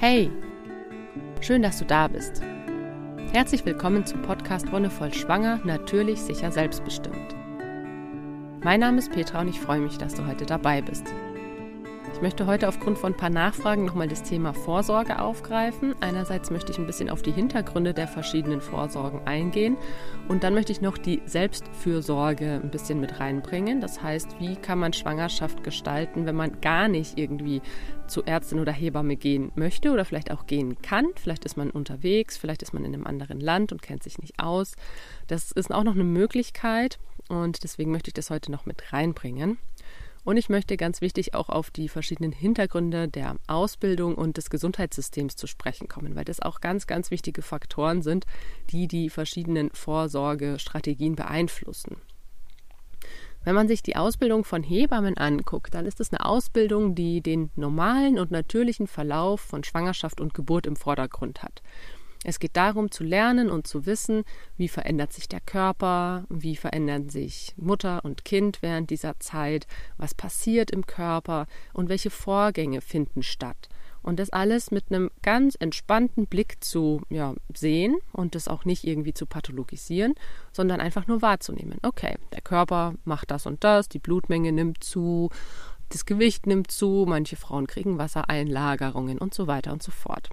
Hey, schön, dass du da bist. Herzlich willkommen zum Podcast Wonnevoll Schwanger, natürlich, sicher, selbstbestimmt. Mein Name ist Petra und ich freue mich, dass du heute dabei bist. Ich möchte heute aufgrund von ein paar Nachfragen nochmal das Thema Vorsorge aufgreifen. Einerseits möchte ich ein bisschen auf die Hintergründe der verschiedenen Vorsorgen eingehen und dann möchte ich noch die Selbstfürsorge ein bisschen mit reinbringen. Das heißt, wie kann man Schwangerschaft gestalten, wenn man gar nicht irgendwie zu Ärztin oder Hebamme gehen möchte oder vielleicht auch gehen kann. Vielleicht ist man unterwegs, vielleicht ist man in einem anderen Land und kennt sich nicht aus. Das ist auch noch eine Möglichkeit und deswegen möchte ich das heute noch mit reinbringen. Und ich möchte ganz wichtig auch auf die verschiedenen Hintergründe der Ausbildung und des Gesundheitssystems zu sprechen kommen, weil das auch ganz, ganz wichtige Faktoren sind, die die verschiedenen Vorsorgestrategien beeinflussen. Wenn man sich die Ausbildung von Hebammen anguckt, dann ist es eine Ausbildung, die den normalen und natürlichen Verlauf von Schwangerschaft und Geburt im Vordergrund hat. Es geht darum zu lernen und zu wissen, wie verändert sich der Körper, wie verändern sich Mutter und Kind während dieser Zeit, was passiert im Körper und welche Vorgänge finden statt. Und das alles mit einem ganz entspannten Blick zu ja, sehen und das auch nicht irgendwie zu pathologisieren, sondern einfach nur wahrzunehmen. Okay, der Körper macht das und das, die Blutmenge nimmt zu, das Gewicht nimmt zu, manche Frauen kriegen Wassereinlagerungen und so weiter und so fort.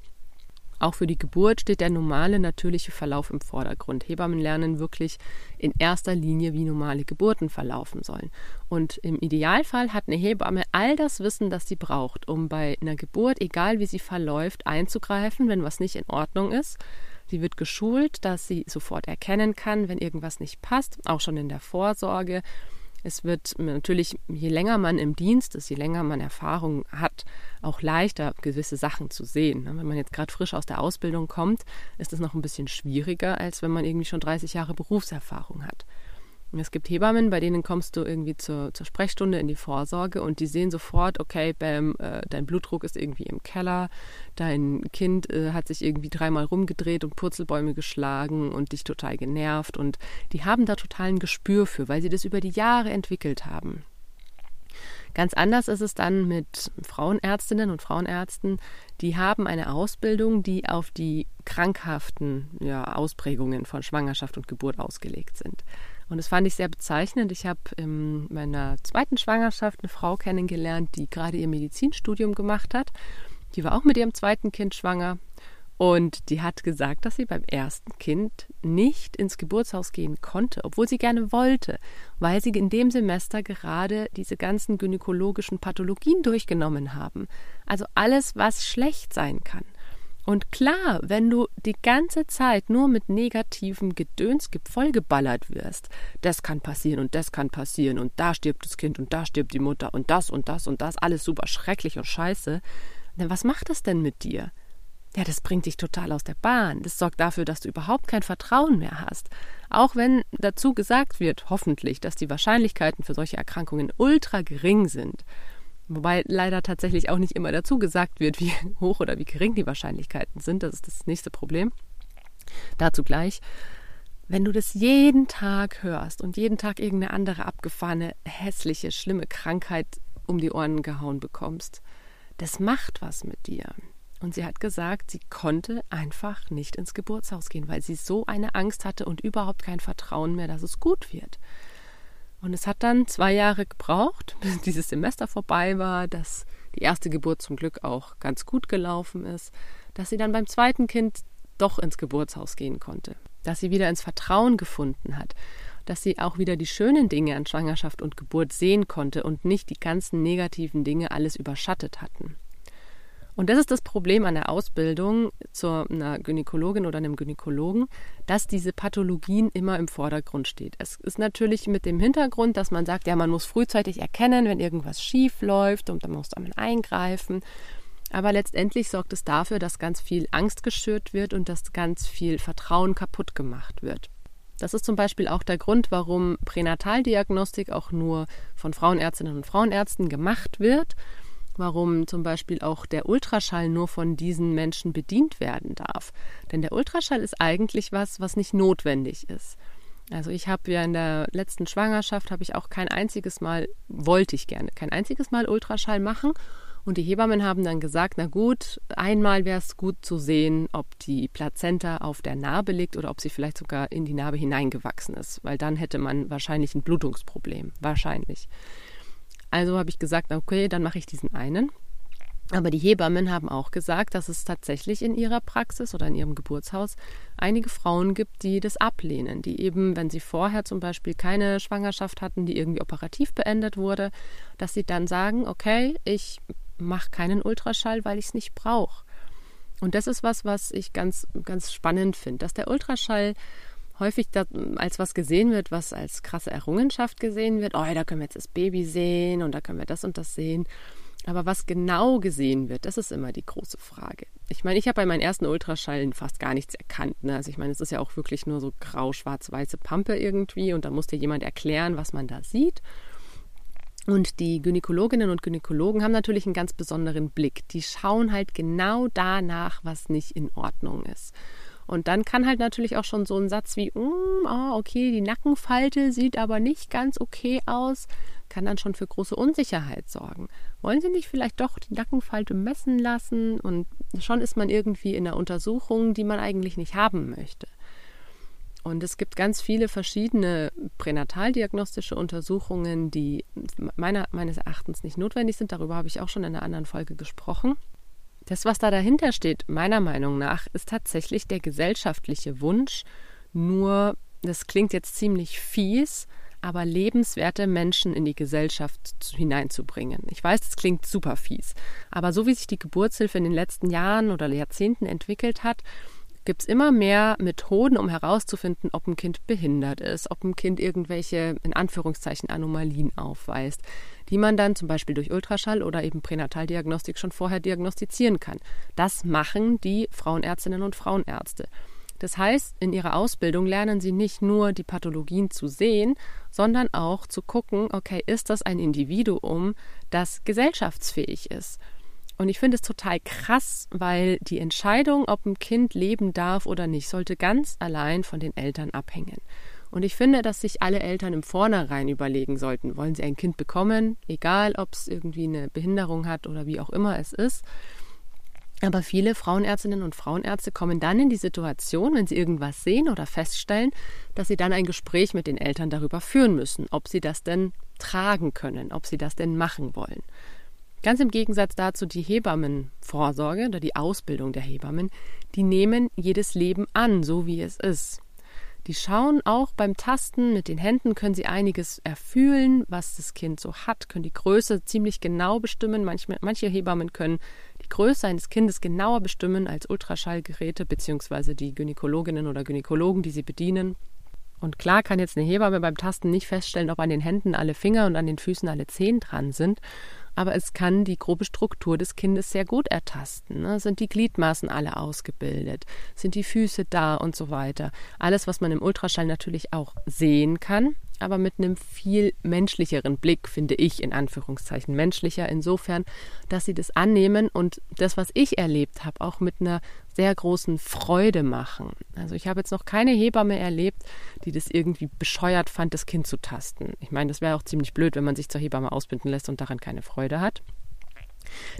Auch für die Geburt steht der normale, natürliche Verlauf im Vordergrund. Hebammen lernen wirklich in erster Linie, wie normale Geburten verlaufen sollen. Und im Idealfall hat eine Hebamme all das Wissen, das sie braucht, um bei einer Geburt, egal wie sie verläuft, einzugreifen, wenn was nicht in Ordnung ist. Sie wird geschult, dass sie sofort erkennen kann, wenn irgendwas nicht passt, auch schon in der Vorsorge es wird natürlich, je länger man im Dienst ist, je länger man Erfahrung hat, auch leichter gewisse Sachen zu sehen. Ne? Wenn man jetzt gerade frisch aus der Ausbildung kommt, ist es noch ein bisschen schwieriger, als wenn man irgendwie schon 30 Jahre Berufserfahrung hat. Es gibt Hebammen, bei denen kommst du irgendwie zur, zur Sprechstunde in die Vorsorge und die sehen sofort, okay, bam, äh, dein Blutdruck ist irgendwie im Keller, dein Kind äh, hat sich irgendwie dreimal rumgedreht und Purzelbäume geschlagen und dich total genervt und die haben da total ein Gespür für, weil sie das über die Jahre entwickelt haben. Ganz anders ist es dann mit Frauenärztinnen und Frauenärzten, die haben eine Ausbildung, die auf die krankhaften ja, Ausprägungen von Schwangerschaft und Geburt ausgelegt sind. Und das fand ich sehr bezeichnend. Ich habe in meiner zweiten Schwangerschaft eine Frau kennengelernt, die gerade ihr Medizinstudium gemacht hat. Die war auch mit ihrem zweiten Kind schwanger. Und die hat gesagt, dass sie beim ersten Kind nicht ins Geburtshaus gehen konnte, obwohl sie gerne wollte, weil sie in dem Semester gerade diese ganzen gynäkologischen Pathologien durchgenommen haben. Also alles, was schlecht sein kann. Und klar, wenn du die ganze Zeit nur mit negativem Gedöns vollgeballert wirst, das kann passieren und das kann passieren und da stirbt das Kind und da stirbt die Mutter und das und das und das, alles super schrecklich und scheiße, dann was macht das denn mit dir? Ja, das bringt dich total aus der Bahn. Das sorgt dafür, dass du überhaupt kein Vertrauen mehr hast. Auch wenn dazu gesagt wird, hoffentlich, dass die Wahrscheinlichkeiten für solche Erkrankungen ultra gering sind. Wobei leider tatsächlich auch nicht immer dazu gesagt wird, wie hoch oder wie gering die Wahrscheinlichkeiten sind. Das ist das nächste Problem. Dazu gleich. Wenn du das jeden Tag hörst und jeden Tag irgendeine andere abgefahrene, hässliche, schlimme Krankheit um die Ohren gehauen bekommst, das macht was mit dir. Und sie hat gesagt, sie konnte einfach nicht ins Geburtshaus gehen, weil sie so eine Angst hatte und überhaupt kein Vertrauen mehr, dass es gut wird. Und es hat dann zwei Jahre gebraucht, bis dieses Semester vorbei war, dass die erste Geburt zum Glück auch ganz gut gelaufen ist, dass sie dann beim zweiten Kind doch ins Geburtshaus gehen konnte, dass sie wieder ins Vertrauen gefunden hat, dass sie auch wieder die schönen Dinge an Schwangerschaft und Geburt sehen konnte und nicht die ganzen negativen Dinge alles überschattet hatten. Und das ist das Problem an der Ausbildung zu einer Gynäkologin oder einem Gynäkologen, dass diese Pathologien immer im Vordergrund steht. Es ist natürlich mit dem Hintergrund, dass man sagt, ja, man muss frühzeitig erkennen, wenn irgendwas schief läuft und dann muss man eingreifen. Aber letztendlich sorgt es dafür, dass ganz viel Angst geschürt wird und dass ganz viel Vertrauen kaputt gemacht wird. Das ist zum Beispiel auch der Grund, warum Pränataldiagnostik auch nur von Frauenärztinnen und Frauenärzten gemacht wird warum zum Beispiel auch der Ultraschall nur von diesen Menschen bedient werden darf. Denn der Ultraschall ist eigentlich was, was nicht notwendig ist. Also ich habe ja in der letzten Schwangerschaft habe ich auch kein einziges Mal wollte ich gerne kein einziges Mal Ultraschall machen Und die Hebammen haben dann gesagt, na gut, einmal wäre es gut zu sehen, ob die Plazenta auf der Narbe liegt oder ob sie vielleicht sogar in die Narbe hineingewachsen ist, weil dann hätte man wahrscheinlich ein Blutungsproblem. Wahrscheinlich. Also habe ich gesagt, okay, dann mache ich diesen einen. Aber die Hebammen haben auch gesagt, dass es tatsächlich in ihrer Praxis oder in ihrem Geburtshaus einige Frauen gibt, die das ablehnen, die eben, wenn sie vorher zum Beispiel keine Schwangerschaft hatten, die irgendwie operativ beendet wurde, dass sie dann sagen, okay, ich mache keinen Ultraschall, weil ich es nicht brauche. Und das ist was, was ich ganz, ganz spannend finde, dass der Ultraschall häufig als was gesehen wird, was als krasse Errungenschaft gesehen wird. Oh, da können wir jetzt das Baby sehen und da können wir das und das sehen. Aber was genau gesehen wird, das ist immer die große Frage. Ich meine, ich habe bei meinen ersten Ultraschallen fast gar nichts erkannt. Ne? Also ich meine, es ist ja auch wirklich nur so grau-schwarz-weiße Pampe irgendwie und da muss dir jemand erklären, was man da sieht. Und die Gynäkologinnen und Gynäkologen haben natürlich einen ganz besonderen Blick. Die schauen halt genau danach, was nicht in Ordnung ist. Und dann kann halt natürlich auch schon so ein Satz wie, mm, oh, okay, die Nackenfalte sieht aber nicht ganz okay aus, kann dann schon für große Unsicherheit sorgen. Wollen Sie nicht vielleicht doch die Nackenfalte messen lassen? Und schon ist man irgendwie in einer Untersuchung, die man eigentlich nicht haben möchte. Und es gibt ganz viele verschiedene pränataldiagnostische Untersuchungen, die meiner, meines Erachtens nicht notwendig sind. Darüber habe ich auch schon in einer anderen Folge gesprochen. Das, was da dahinter steht, meiner Meinung nach, ist tatsächlich der gesellschaftliche Wunsch, nur, das klingt jetzt ziemlich fies, aber lebenswerte Menschen in die Gesellschaft hineinzubringen. Ich weiß, das klingt super fies, aber so wie sich die Geburtshilfe in den letzten Jahren oder Jahrzehnten entwickelt hat, gibt es immer mehr Methoden, um herauszufinden, ob ein Kind behindert ist, ob ein Kind irgendwelche, in Anführungszeichen, Anomalien aufweist, die man dann zum Beispiel durch Ultraschall oder eben Pränataldiagnostik schon vorher diagnostizieren kann. Das machen die Frauenärztinnen und Frauenärzte. Das heißt, in ihrer Ausbildung lernen sie nicht nur die Pathologien zu sehen, sondern auch zu gucken, okay, ist das ein Individuum, das gesellschaftsfähig ist? Und ich finde es total krass, weil die Entscheidung, ob ein Kind leben darf oder nicht, sollte ganz allein von den Eltern abhängen. Und ich finde, dass sich alle Eltern im Vornherein überlegen sollten, wollen sie ein Kind bekommen, egal ob es irgendwie eine Behinderung hat oder wie auch immer es ist. Aber viele Frauenärztinnen und Frauenärzte kommen dann in die Situation, wenn sie irgendwas sehen oder feststellen, dass sie dann ein Gespräch mit den Eltern darüber führen müssen, ob sie das denn tragen können, ob sie das denn machen wollen. Ganz im Gegensatz dazu die Hebammenvorsorge oder die Ausbildung der Hebammen, die nehmen jedes Leben an, so wie es ist. Die schauen auch beim Tasten mit den Händen, können sie einiges erfühlen, was das Kind so hat, können die Größe ziemlich genau bestimmen. Manche, manche Hebammen können die Größe eines Kindes genauer bestimmen als Ultraschallgeräte bzw. die Gynäkologinnen oder Gynäkologen, die sie bedienen. Und klar kann jetzt eine Hebamme beim Tasten nicht feststellen, ob an den Händen alle Finger und an den Füßen alle Zehen dran sind aber es kann die grobe Struktur des Kindes sehr gut ertasten. Ne? Sind die Gliedmaßen alle ausgebildet? Sind die Füße da und so weiter? Alles, was man im Ultraschall natürlich auch sehen kann, aber mit einem viel menschlicheren Blick, finde ich, in Anführungszeichen menschlicher, insofern, dass sie das annehmen und das, was ich erlebt habe, auch mit einer sehr großen Freude machen. Also ich habe jetzt noch keine Hebamme erlebt, die das irgendwie bescheuert fand, das Kind zu tasten. Ich meine, das wäre auch ziemlich blöd, wenn man sich zur Hebamme ausbinden lässt und daran keine Freude hat.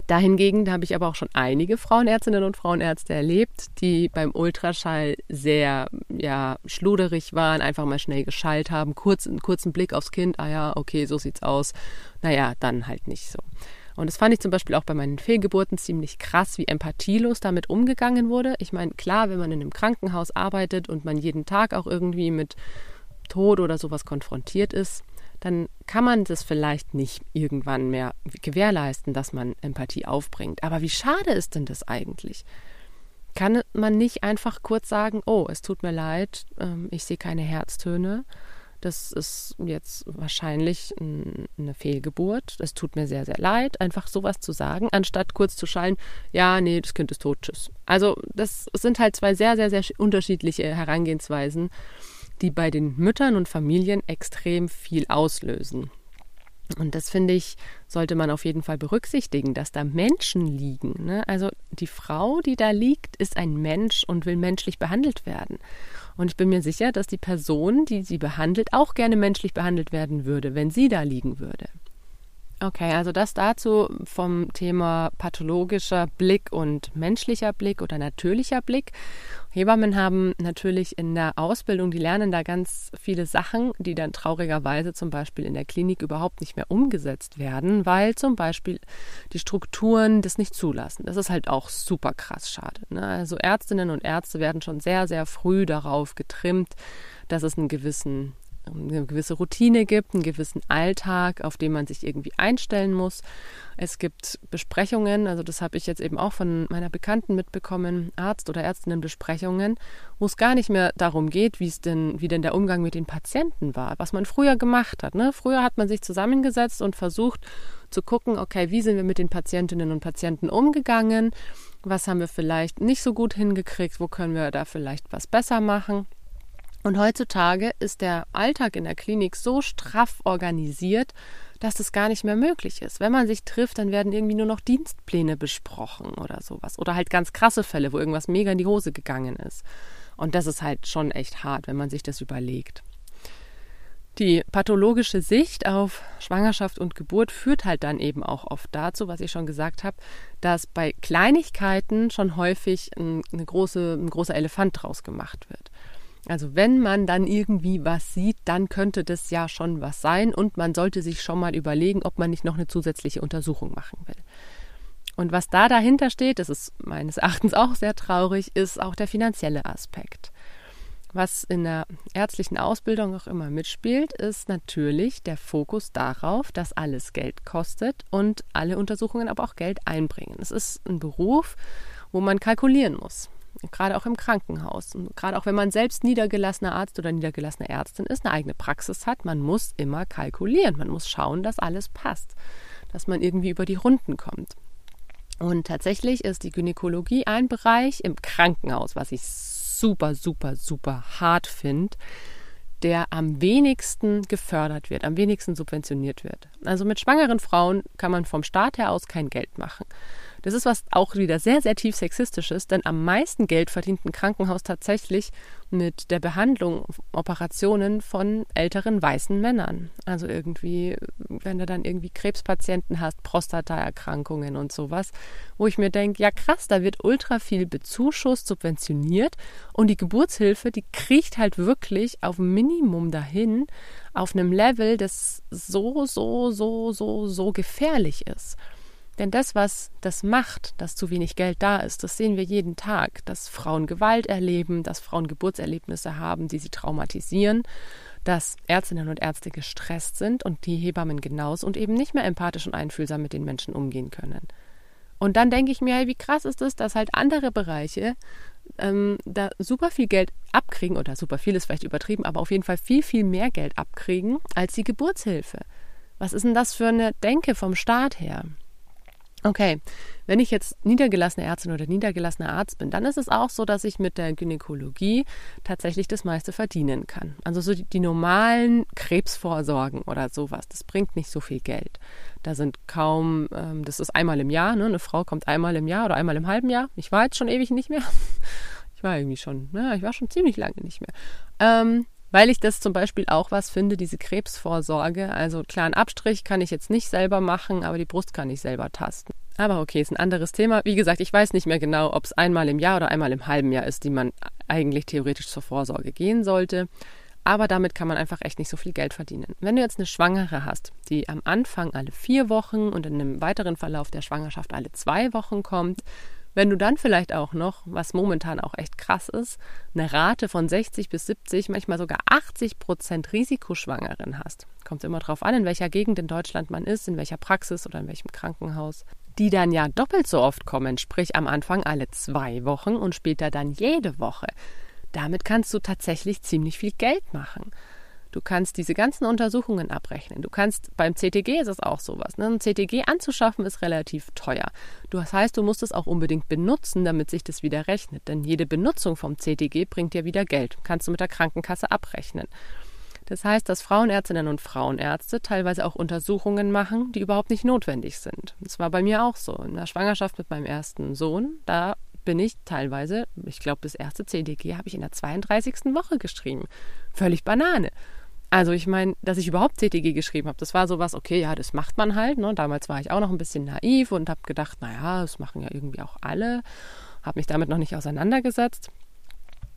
Dahingegen da habe ich aber auch schon einige Frauenärztinnen und Frauenärzte erlebt, die beim Ultraschall sehr ja, schluderig waren, einfach mal schnell geschallt haben, kurz, einen kurzen Blick aufs Kind, ah ja, okay, so sieht's aus. Naja, dann halt nicht so. Und das fand ich zum Beispiel auch bei meinen Fehlgeburten ziemlich krass, wie empathielos damit umgegangen wurde. Ich meine, klar, wenn man in einem Krankenhaus arbeitet und man jeden Tag auch irgendwie mit Tod oder sowas konfrontiert ist, dann kann man das vielleicht nicht irgendwann mehr gewährleisten, dass man Empathie aufbringt. Aber wie schade ist denn das eigentlich? Kann man nicht einfach kurz sagen, oh, es tut mir leid, ähm, ich sehe keine Herztöne, das ist jetzt wahrscheinlich eine Fehlgeburt, es tut mir sehr, sehr leid, einfach sowas zu sagen, anstatt kurz zu schallen, ja, nee, das Kind ist tot, tschüss. Also das sind halt zwei sehr, sehr, sehr unterschiedliche Herangehensweisen die bei den Müttern und Familien extrem viel auslösen. Und das finde ich, sollte man auf jeden Fall berücksichtigen, dass da Menschen liegen. Ne? Also die Frau, die da liegt, ist ein Mensch und will menschlich behandelt werden. Und ich bin mir sicher, dass die Person, die sie behandelt, auch gerne menschlich behandelt werden würde, wenn sie da liegen würde. Okay, also das dazu vom Thema pathologischer Blick und menschlicher Blick oder natürlicher Blick. Hebammen haben natürlich in der Ausbildung, die lernen da ganz viele Sachen, die dann traurigerweise zum Beispiel in der Klinik überhaupt nicht mehr umgesetzt werden, weil zum Beispiel die Strukturen das nicht zulassen. Das ist halt auch super krass schade. Ne? Also Ärztinnen und Ärzte werden schon sehr, sehr früh darauf getrimmt, dass es einen gewissen eine gewisse Routine gibt, einen gewissen Alltag, auf den man sich irgendwie einstellen muss. Es gibt Besprechungen, also das habe ich jetzt eben auch von meiner Bekannten mitbekommen, Arzt- oder Ärztinnenbesprechungen, wo es gar nicht mehr darum geht, wie es denn, wie denn der Umgang mit den Patienten war, was man früher gemacht hat. Ne? Früher hat man sich zusammengesetzt und versucht zu gucken, okay, wie sind wir mit den Patientinnen und Patienten umgegangen, was haben wir vielleicht nicht so gut hingekriegt, wo können wir da vielleicht was besser machen. Und heutzutage ist der Alltag in der Klinik so straff organisiert, dass das gar nicht mehr möglich ist. Wenn man sich trifft, dann werden irgendwie nur noch Dienstpläne besprochen oder sowas. Oder halt ganz krasse Fälle, wo irgendwas mega in die Hose gegangen ist. Und das ist halt schon echt hart, wenn man sich das überlegt. Die pathologische Sicht auf Schwangerschaft und Geburt führt halt dann eben auch oft dazu, was ich schon gesagt habe, dass bei Kleinigkeiten schon häufig ein, eine große, ein großer Elefant draus gemacht wird. Also wenn man dann irgendwie was sieht, dann könnte das ja schon was sein und man sollte sich schon mal überlegen, ob man nicht noch eine zusätzliche Untersuchung machen will. Und was da dahinter steht, das ist meines Erachtens auch sehr traurig, ist auch der finanzielle Aspekt. Was in der ärztlichen Ausbildung auch immer mitspielt, ist natürlich der Fokus darauf, dass alles Geld kostet und alle Untersuchungen aber auch Geld einbringen. Es ist ein Beruf, wo man kalkulieren muss gerade auch im Krankenhaus. Und gerade auch wenn man selbst niedergelassener Arzt oder niedergelassene Ärztin ist, eine eigene Praxis hat, man muss immer kalkulieren. Man muss schauen, dass alles passt, dass man irgendwie über die Runden kommt. Und tatsächlich ist die Gynäkologie ein Bereich im Krankenhaus, was ich super, super, super hart finde, der am wenigsten gefördert wird, am wenigsten subventioniert wird. Also mit schwangeren Frauen kann man vom Staat her aus kein Geld machen. Das ist was auch wieder sehr, sehr tief sexistisches, denn am meisten Geld verdient ein Krankenhaus tatsächlich mit der Behandlung, Operationen von älteren weißen Männern. Also irgendwie, wenn du dann irgendwie Krebspatienten hast, Prostataerkrankungen und sowas, wo ich mir denke, ja krass, da wird ultra viel bezuschusst, subventioniert und die Geburtshilfe, die kriecht halt wirklich auf Minimum dahin, auf einem Level, das so, so, so, so, so gefährlich ist. Denn das, was das macht, dass zu wenig Geld da ist, das sehen wir jeden Tag, dass Frauen Gewalt erleben, dass Frauen Geburtserlebnisse haben, die sie traumatisieren, dass Ärztinnen und Ärzte gestresst sind und die Hebammen genauso und eben nicht mehr empathisch und einfühlsam mit den Menschen umgehen können. Und dann denke ich mir, hey, wie krass ist es, dass halt andere Bereiche ähm, da super viel Geld abkriegen, oder super viel ist vielleicht übertrieben, aber auf jeden Fall viel, viel mehr Geld abkriegen als die Geburtshilfe. Was ist denn das für eine Denke vom Staat her? Okay, wenn ich jetzt niedergelassene Ärztin oder niedergelassener Arzt bin, dann ist es auch so, dass ich mit der Gynäkologie tatsächlich das meiste verdienen kann. Also so die, die, normalen Krebsvorsorgen oder sowas, das bringt nicht so viel Geld. Da sind kaum, ähm, das ist einmal im Jahr, ne? eine Frau kommt einmal im Jahr oder einmal im halben Jahr. Ich war jetzt schon ewig nicht mehr. Ich war irgendwie schon, ja, ich war schon ziemlich lange nicht mehr. Ähm, weil ich das zum Beispiel auch was finde, diese Krebsvorsorge. Also klaren Abstrich kann ich jetzt nicht selber machen, aber die Brust kann ich selber tasten. Aber okay, ist ein anderes Thema. Wie gesagt, ich weiß nicht mehr genau, ob es einmal im Jahr oder einmal im halben Jahr ist, die man eigentlich theoretisch zur Vorsorge gehen sollte. Aber damit kann man einfach echt nicht so viel Geld verdienen. Wenn du jetzt eine Schwangere hast, die am Anfang alle vier Wochen und in einem weiteren Verlauf der Schwangerschaft alle zwei Wochen kommt, wenn du dann vielleicht auch noch, was momentan auch echt krass ist, eine Rate von 60 bis 70, manchmal sogar 80 Prozent Risikoschwangeren hast, kommt immer darauf an, in welcher Gegend in Deutschland man ist, in welcher Praxis oder in welchem Krankenhaus, die dann ja doppelt so oft kommen, sprich am Anfang alle zwei Wochen und später dann jede Woche. Damit kannst du tatsächlich ziemlich viel Geld machen. Du kannst diese ganzen Untersuchungen abrechnen. Du kannst beim CTG ist es auch sowas. Ne? Ein CTG anzuschaffen ist relativ teuer. Das heißt, du musst es auch unbedingt benutzen, damit sich das wieder rechnet. Denn jede Benutzung vom CTG bringt dir wieder Geld. Kannst du mit der Krankenkasse abrechnen. Das heißt, dass Frauenärztinnen und Frauenärzte teilweise auch Untersuchungen machen, die überhaupt nicht notwendig sind. Das war bei mir auch so. In der Schwangerschaft mit meinem ersten Sohn, da bin ich teilweise, ich glaube, das erste CDG habe ich in der 32. Woche geschrieben. Völlig Banane. Also ich meine, dass ich überhaupt CTG geschrieben habe, das war sowas, okay, ja, das macht man halt. Ne? Damals war ich auch noch ein bisschen naiv und habe gedacht, naja, das machen ja irgendwie auch alle. Habe mich damit noch nicht auseinandergesetzt.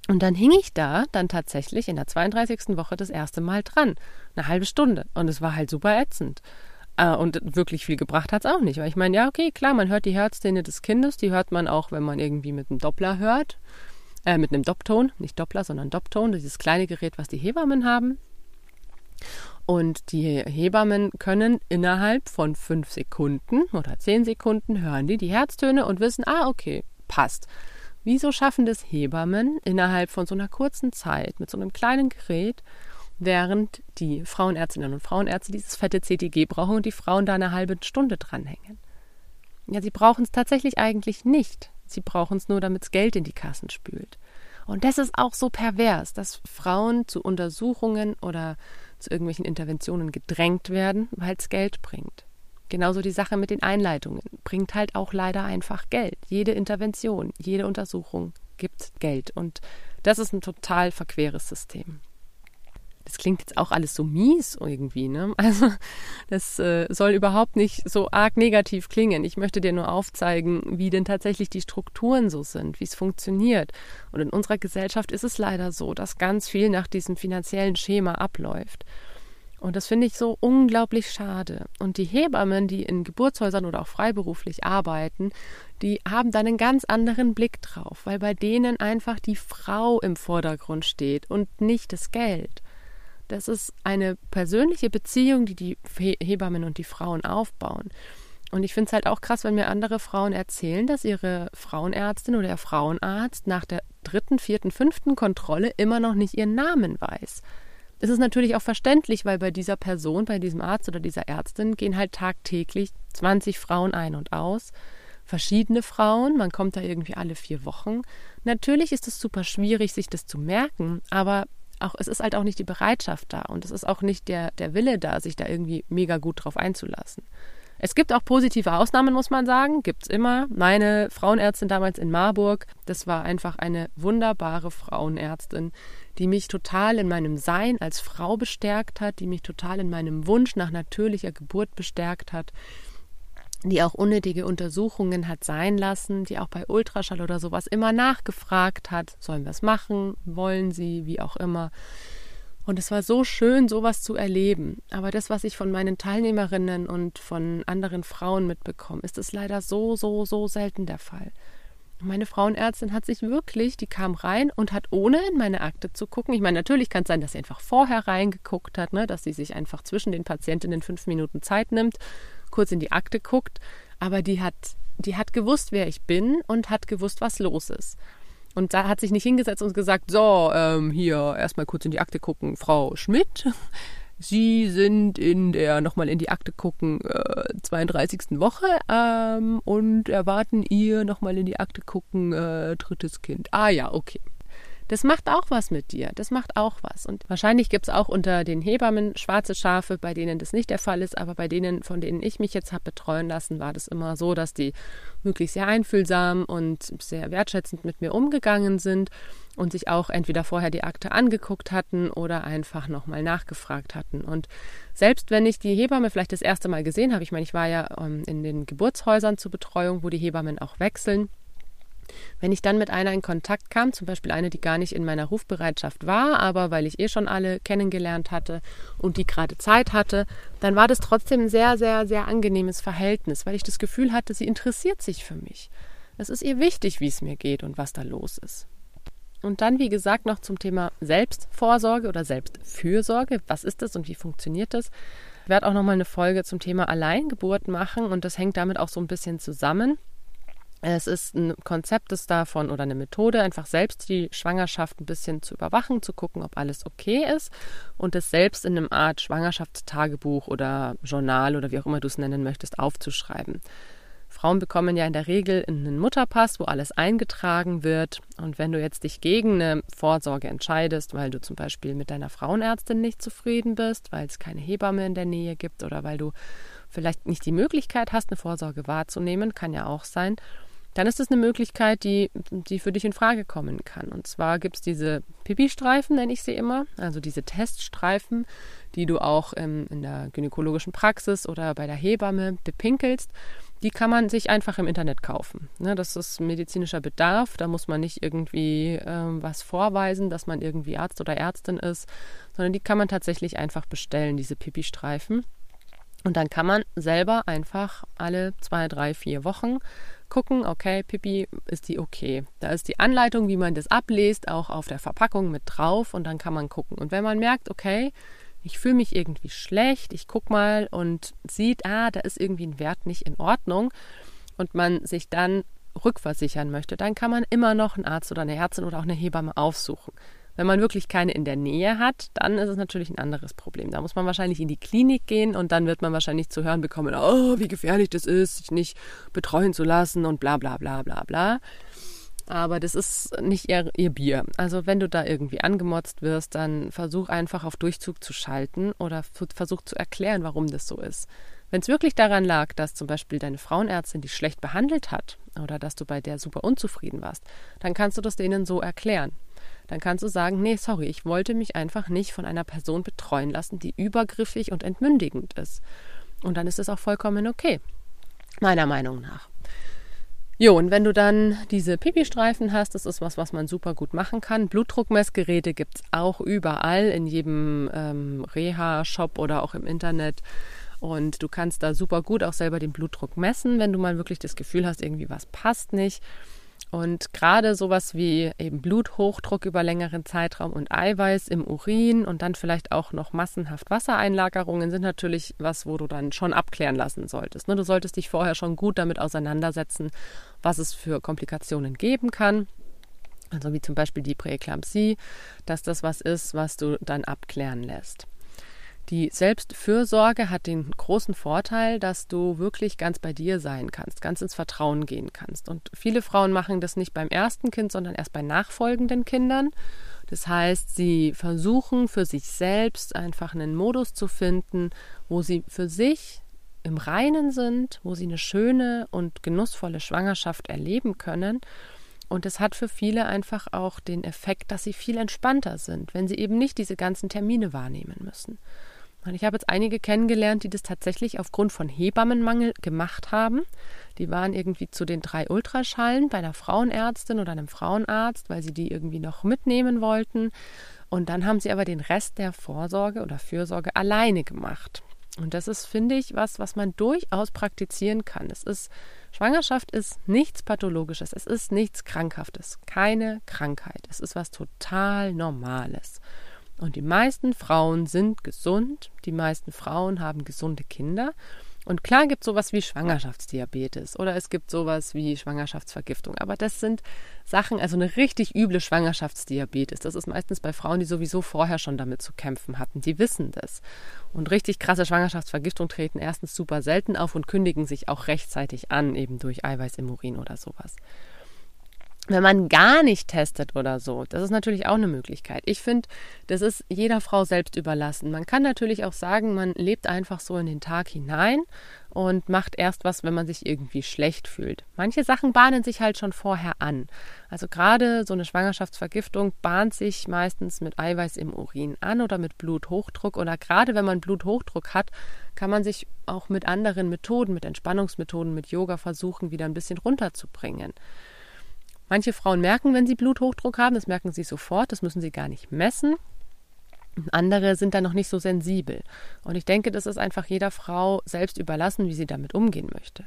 Und dann hing ich da dann tatsächlich in der 32. Woche das erste Mal dran. Eine halbe Stunde. Und es war halt super ätzend. Äh, und wirklich viel gebracht hat es auch nicht. Weil ich meine, ja, okay, klar, man hört die Herzszene des Kindes, die hört man auch, wenn man irgendwie mit einem Doppler hört. Äh, mit einem Doppton, nicht Doppler, sondern Doppton, dieses kleine Gerät, was die Hebammen haben. Und die Hebammen können innerhalb von fünf Sekunden oder zehn Sekunden hören die die Herztöne und wissen, ah, okay, passt. Wieso schaffen das Hebammen innerhalb von so einer kurzen Zeit mit so einem kleinen Gerät während die Frauenärztinnen und Frauenärzte dieses fette CTG brauchen und die Frauen da eine halbe Stunde dranhängen. Ja, sie brauchen es tatsächlich eigentlich nicht. Sie brauchen es nur, damit es Geld in die Kassen spült. Und das ist auch so pervers, dass Frauen zu Untersuchungen oder zu irgendwelchen Interventionen gedrängt werden, weil es Geld bringt. Genauso die Sache mit den Einleitungen bringt halt auch leider einfach Geld. Jede Intervention, jede Untersuchung gibt Geld. Und das ist ein total verqueres System das klingt jetzt auch alles so mies irgendwie, ne? Also das äh, soll überhaupt nicht so arg negativ klingen. Ich möchte dir nur aufzeigen, wie denn tatsächlich die Strukturen so sind, wie es funktioniert. Und in unserer Gesellschaft ist es leider so, dass ganz viel nach diesem finanziellen Schema abläuft. Und das finde ich so unglaublich schade. Und die Hebammen, die in Geburtshäusern oder auch freiberuflich arbeiten, die haben da einen ganz anderen Blick drauf, weil bei denen einfach die Frau im Vordergrund steht und nicht das Geld. Das ist eine persönliche Beziehung, die die Hebammen und die Frauen aufbauen. Und ich finde es halt auch krass, wenn mir andere Frauen erzählen, dass ihre Frauenärztin oder ihr Frauenarzt nach der dritten, vierten, fünften Kontrolle immer noch nicht ihren Namen weiß. Das ist natürlich auch verständlich, weil bei dieser Person, bei diesem Arzt oder dieser Ärztin gehen halt tagtäglich 20 Frauen ein und aus. Verschiedene Frauen, man kommt da irgendwie alle vier Wochen. Natürlich ist es super schwierig, sich das zu merken, aber auch, es ist halt auch nicht die Bereitschaft da und es ist auch nicht der, der Wille da, sich da irgendwie mega gut drauf einzulassen. Es gibt auch positive Ausnahmen, muss man sagen. Gibt es immer. Meine Frauenärztin damals in Marburg, das war einfach eine wunderbare Frauenärztin, die mich total in meinem Sein als Frau bestärkt hat, die mich total in meinem Wunsch nach natürlicher Geburt bestärkt hat, die auch unnötige Untersuchungen hat sein lassen, die auch bei Ultraschall oder sowas immer nachgefragt hat, sollen wir es machen, wollen sie, wie auch immer. Und es war so schön, sowas zu erleben. Aber das, was ich von meinen Teilnehmerinnen und von anderen Frauen mitbekomme, ist es leider so, so, so selten der Fall. Meine Frauenärztin hat sich wirklich, die kam rein und hat ohne in meine Akte zu gucken. Ich meine, natürlich kann es sein, dass sie einfach vorher reingeguckt hat, ne, dass sie sich einfach zwischen den Patientinnen fünf Minuten Zeit nimmt kurz in die Akte guckt, aber die hat, die hat gewusst, wer ich bin und hat gewusst, was los ist. Und da hat sich nicht hingesetzt und gesagt, so, ähm, hier erstmal kurz in die Akte gucken, Frau Schmidt. Sie sind in der, nochmal in die Akte gucken, äh, 32. Woche ähm, und erwarten ihr nochmal in die Akte gucken, äh, drittes Kind. Ah ja, okay. Das macht auch was mit dir. Das macht auch was. Und wahrscheinlich gibt es auch unter den Hebammen schwarze Schafe, bei denen das nicht der Fall ist, aber bei denen, von denen ich mich jetzt habe betreuen lassen, war das immer so, dass die wirklich sehr einfühlsam und sehr wertschätzend mit mir umgegangen sind und sich auch entweder vorher die Akte angeguckt hatten oder einfach nochmal nachgefragt hatten. Und selbst wenn ich die Hebamme vielleicht das erste Mal gesehen habe, ich meine, ich war ja ähm, in den Geburtshäusern zur Betreuung, wo die Hebammen auch wechseln, wenn ich dann mit einer in Kontakt kam, zum Beispiel eine, die gar nicht in meiner Rufbereitschaft war, aber weil ich eh schon alle kennengelernt hatte und die gerade Zeit hatte, dann war das trotzdem ein sehr, sehr, sehr angenehmes Verhältnis, weil ich das Gefühl hatte, sie interessiert sich für mich. Es ist ihr wichtig, wie es mir geht und was da los ist. Und dann, wie gesagt, noch zum Thema Selbstvorsorge oder Selbstfürsorge. Was ist das und wie funktioniert das? Ich werde auch nochmal eine Folge zum Thema Alleingeburt machen und das hängt damit auch so ein bisschen zusammen. Es ist ein Konzept das davon oder eine Methode, einfach selbst die Schwangerschaft ein bisschen zu überwachen, zu gucken, ob alles okay ist und es selbst in einem Art Schwangerschaftstagebuch oder Journal oder wie auch immer du es nennen möchtest, aufzuschreiben. Frauen bekommen ja in der Regel einen Mutterpass, wo alles eingetragen wird. Und wenn du jetzt dich gegen eine Vorsorge entscheidest, weil du zum Beispiel mit deiner Frauenärztin nicht zufrieden bist, weil es keine Hebamme in der Nähe gibt oder weil du vielleicht nicht die Möglichkeit hast, eine Vorsorge wahrzunehmen, kann ja auch sein, dann ist es eine Möglichkeit, die, die für dich in Frage kommen kann. Und zwar gibt es diese Pipi-Streifen, nenne ich sie immer, also diese Teststreifen, die du auch ähm, in der gynäkologischen Praxis oder bei der Hebamme bepinkelst. Die kann man sich einfach im Internet kaufen. Ne, das ist medizinischer Bedarf. Da muss man nicht irgendwie ähm, was vorweisen, dass man irgendwie Arzt oder Ärztin ist, sondern die kann man tatsächlich einfach bestellen, diese Pipi-Streifen. Und dann kann man selber einfach alle zwei, drei, vier Wochen gucken, okay, Pipi, ist die okay. Da ist die Anleitung, wie man das abliest, auch auf der Verpackung mit drauf und dann kann man gucken. Und wenn man merkt, okay, ich fühle mich irgendwie schlecht, ich gucke mal und sieht, ah, da ist irgendwie ein Wert nicht in Ordnung und man sich dann rückversichern möchte, dann kann man immer noch einen Arzt oder eine Ärztin oder auch eine Hebamme aufsuchen. Wenn man wirklich keine in der Nähe hat, dann ist es natürlich ein anderes Problem. Da muss man wahrscheinlich in die Klinik gehen und dann wird man wahrscheinlich zu hören bekommen, oh, wie gefährlich das ist, sich nicht betreuen zu lassen und bla bla bla bla bla aber das ist nicht ihr, ihr Bier. Also wenn du da irgendwie angemotzt wirst, dann versuch einfach auf Durchzug zu schalten oder versuch zu erklären, warum das so ist. Wenn es wirklich daran lag, dass zum Beispiel deine Frauenärztin dich schlecht behandelt hat oder dass du bei der super unzufrieden warst, dann kannst du das denen so erklären. Dann kannst du sagen, nee, sorry, ich wollte mich einfach nicht von einer Person betreuen lassen, die übergriffig und entmündigend ist. Und dann ist es auch vollkommen okay, meiner Meinung nach. Jo, und wenn du dann diese Pipi-Streifen hast, das ist was, was man super gut machen kann. Blutdruckmessgeräte gibt es auch überall, in jedem ähm, Reha-Shop oder auch im Internet. Und du kannst da super gut auch selber den Blutdruck messen, wenn du mal wirklich das Gefühl hast, irgendwie was passt nicht. Und gerade sowas wie eben Bluthochdruck über längeren Zeitraum und Eiweiß im Urin und dann vielleicht auch noch massenhaft Wassereinlagerungen sind natürlich was, wo du dann schon abklären lassen solltest. Ne? Du solltest dich vorher schon gut damit auseinandersetzen, was es für Komplikationen geben kann. Also wie zum Beispiel die Präeklampsie, dass das was ist, was du dann abklären lässt. Die Selbstfürsorge hat den großen Vorteil, dass du wirklich ganz bei dir sein kannst, ganz ins Vertrauen gehen kannst. Und viele Frauen machen das nicht beim ersten Kind, sondern erst bei nachfolgenden Kindern. Das heißt, sie versuchen für sich selbst einfach einen Modus zu finden, wo sie für sich im Reinen sind, wo sie eine schöne und genussvolle Schwangerschaft erleben können. Und es hat für viele einfach auch den Effekt, dass sie viel entspannter sind, wenn sie eben nicht diese ganzen Termine wahrnehmen müssen. Ich habe jetzt einige kennengelernt, die das tatsächlich aufgrund von Hebammenmangel gemacht haben. Die waren irgendwie zu den drei Ultraschallen bei einer Frauenärztin oder einem Frauenarzt, weil sie die irgendwie noch mitnehmen wollten. Und dann haben sie aber den Rest der Vorsorge oder Fürsorge alleine gemacht. Und das ist, finde ich, was, was man durchaus praktizieren kann. Es ist, Schwangerschaft ist nichts Pathologisches, es ist nichts Krankhaftes, keine Krankheit. Es ist was total Normales. Und die meisten Frauen sind gesund, die meisten Frauen haben gesunde Kinder. Und klar gibt es sowas wie Schwangerschaftsdiabetes oder es gibt sowas wie Schwangerschaftsvergiftung. Aber das sind Sachen, also eine richtig üble Schwangerschaftsdiabetes. Das ist meistens bei Frauen, die sowieso vorher schon damit zu kämpfen hatten. Die wissen das. Und richtig krasse Schwangerschaftsvergiftung treten erstens super selten auf und kündigen sich auch rechtzeitig an, eben durch Eiweiß im Urin oder sowas. Wenn man gar nicht testet oder so, das ist natürlich auch eine Möglichkeit. Ich finde, das ist jeder Frau selbst überlassen. Man kann natürlich auch sagen, man lebt einfach so in den Tag hinein und macht erst was, wenn man sich irgendwie schlecht fühlt. Manche Sachen bahnen sich halt schon vorher an. Also gerade so eine Schwangerschaftsvergiftung bahnt sich meistens mit Eiweiß im Urin an oder mit Bluthochdruck. Oder gerade wenn man Bluthochdruck hat, kann man sich auch mit anderen Methoden, mit Entspannungsmethoden, mit Yoga versuchen, wieder ein bisschen runterzubringen. Manche Frauen merken, wenn sie Bluthochdruck haben, das merken sie sofort, das müssen sie gar nicht messen. Andere sind da noch nicht so sensibel. Und ich denke, das ist einfach jeder Frau selbst überlassen, wie sie damit umgehen möchte.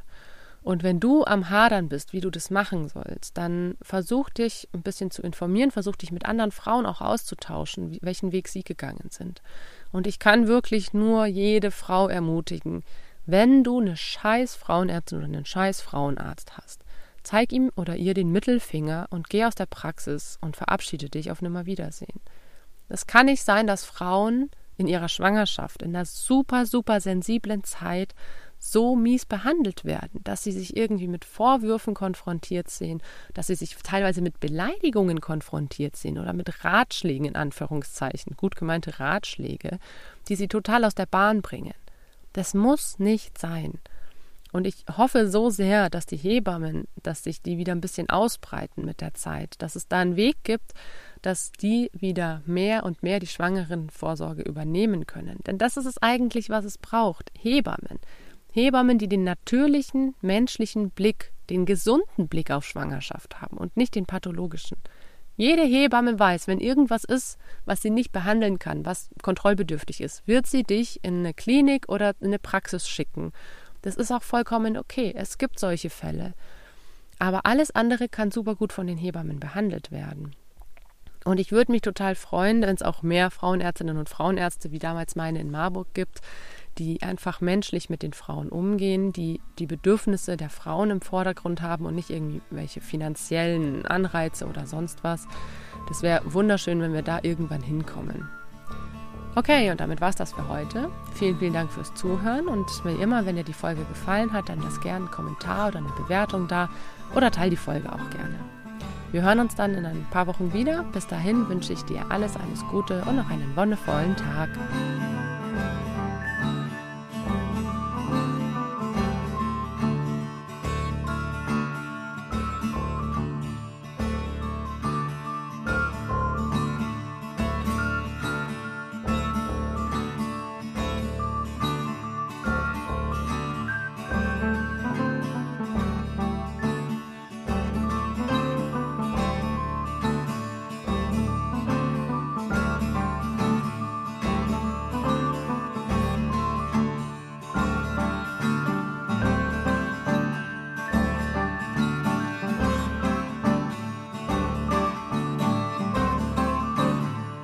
Und wenn du am Hadern bist, wie du das machen sollst, dann versuch dich ein bisschen zu informieren, versuch dich mit anderen Frauen auch auszutauschen, welchen Weg sie gegangen sind. Und ich kann wirklich nur jede Frau ermutigen, wenn du eine scheiß Frauenärztin oder einen scheiß Frauenarzt hast, Zeig ihm oder ihr den Mittelfinger und geh aus der Praxis und verabschiede dich auf Nimmerwiedersehen. Es kann nicht sein, dass Frauen in ihrer Schwangerschaft, in einer super, super sensiblen Zeit so mies behandelt werden, dass sie sich irgendwie mit Vorwürfen konfrontiert sehen, dass sie sich teilweise mit Beleidigungen konfrontiert sehen oder mit Ratschlägen in Anführungszeichen, gut gemeinte Ratschläge, die sie total aus der Bahn bringen. Das muss nicht sein. Und ich hoffe so sehr, dass die Hebammen, dass sich die wieder ein bisschen ausbreiten mit der Zeit, dass es da einen Weg gibt, dass die wieder mehr und mehr die Schwangerenvorsorge übernehmen können. Denn das ist es eigentlich, was es braucht. Hebammen. Hebammen, die den natürlichen menschlichen Blick, den gesunden Blick auf Schwangerschaft haben und nicht den pathologischen. Jede Hebamme weiß, wenn irgendwas ist, was sie nicht behandeln kann, was kontrollbedürftig ist, wird sie dich in eine Klinik oder in eine Praxis schicken. Das ist auch vollkommen okay. Es gibt solche Fälle. Aber alles andere kann super gut von den Hebammen behandelt werden. Und ich würde mich total freuen, wenn es auch mehr Frauenärztinnen und Frauenärzte wie damals meine in Marburg gibt, die einfach menschlich mit den Frauen umgehen, die die Bedürfnisse der Frauen im Vordergrund haben und nicht irgendwelche finanziellen Anreize oder sonst was. Das wäre wunderschön, wenn wir da irgendwann hinkommen. Okay, und damit war es das für heute. Vielen, vielen Dank fürs Zuhören und wie immer, wenn dir die Folge gefallen hat, dann lass gerne einen Kommentar oder eine Bewertung da oder teile die Folge auch gerne. Wir hören uns dann in ein paar Wochen wieder. Bis dahin wünsche ich dir alles, alles Gute und noch einen wonnevollen Tag.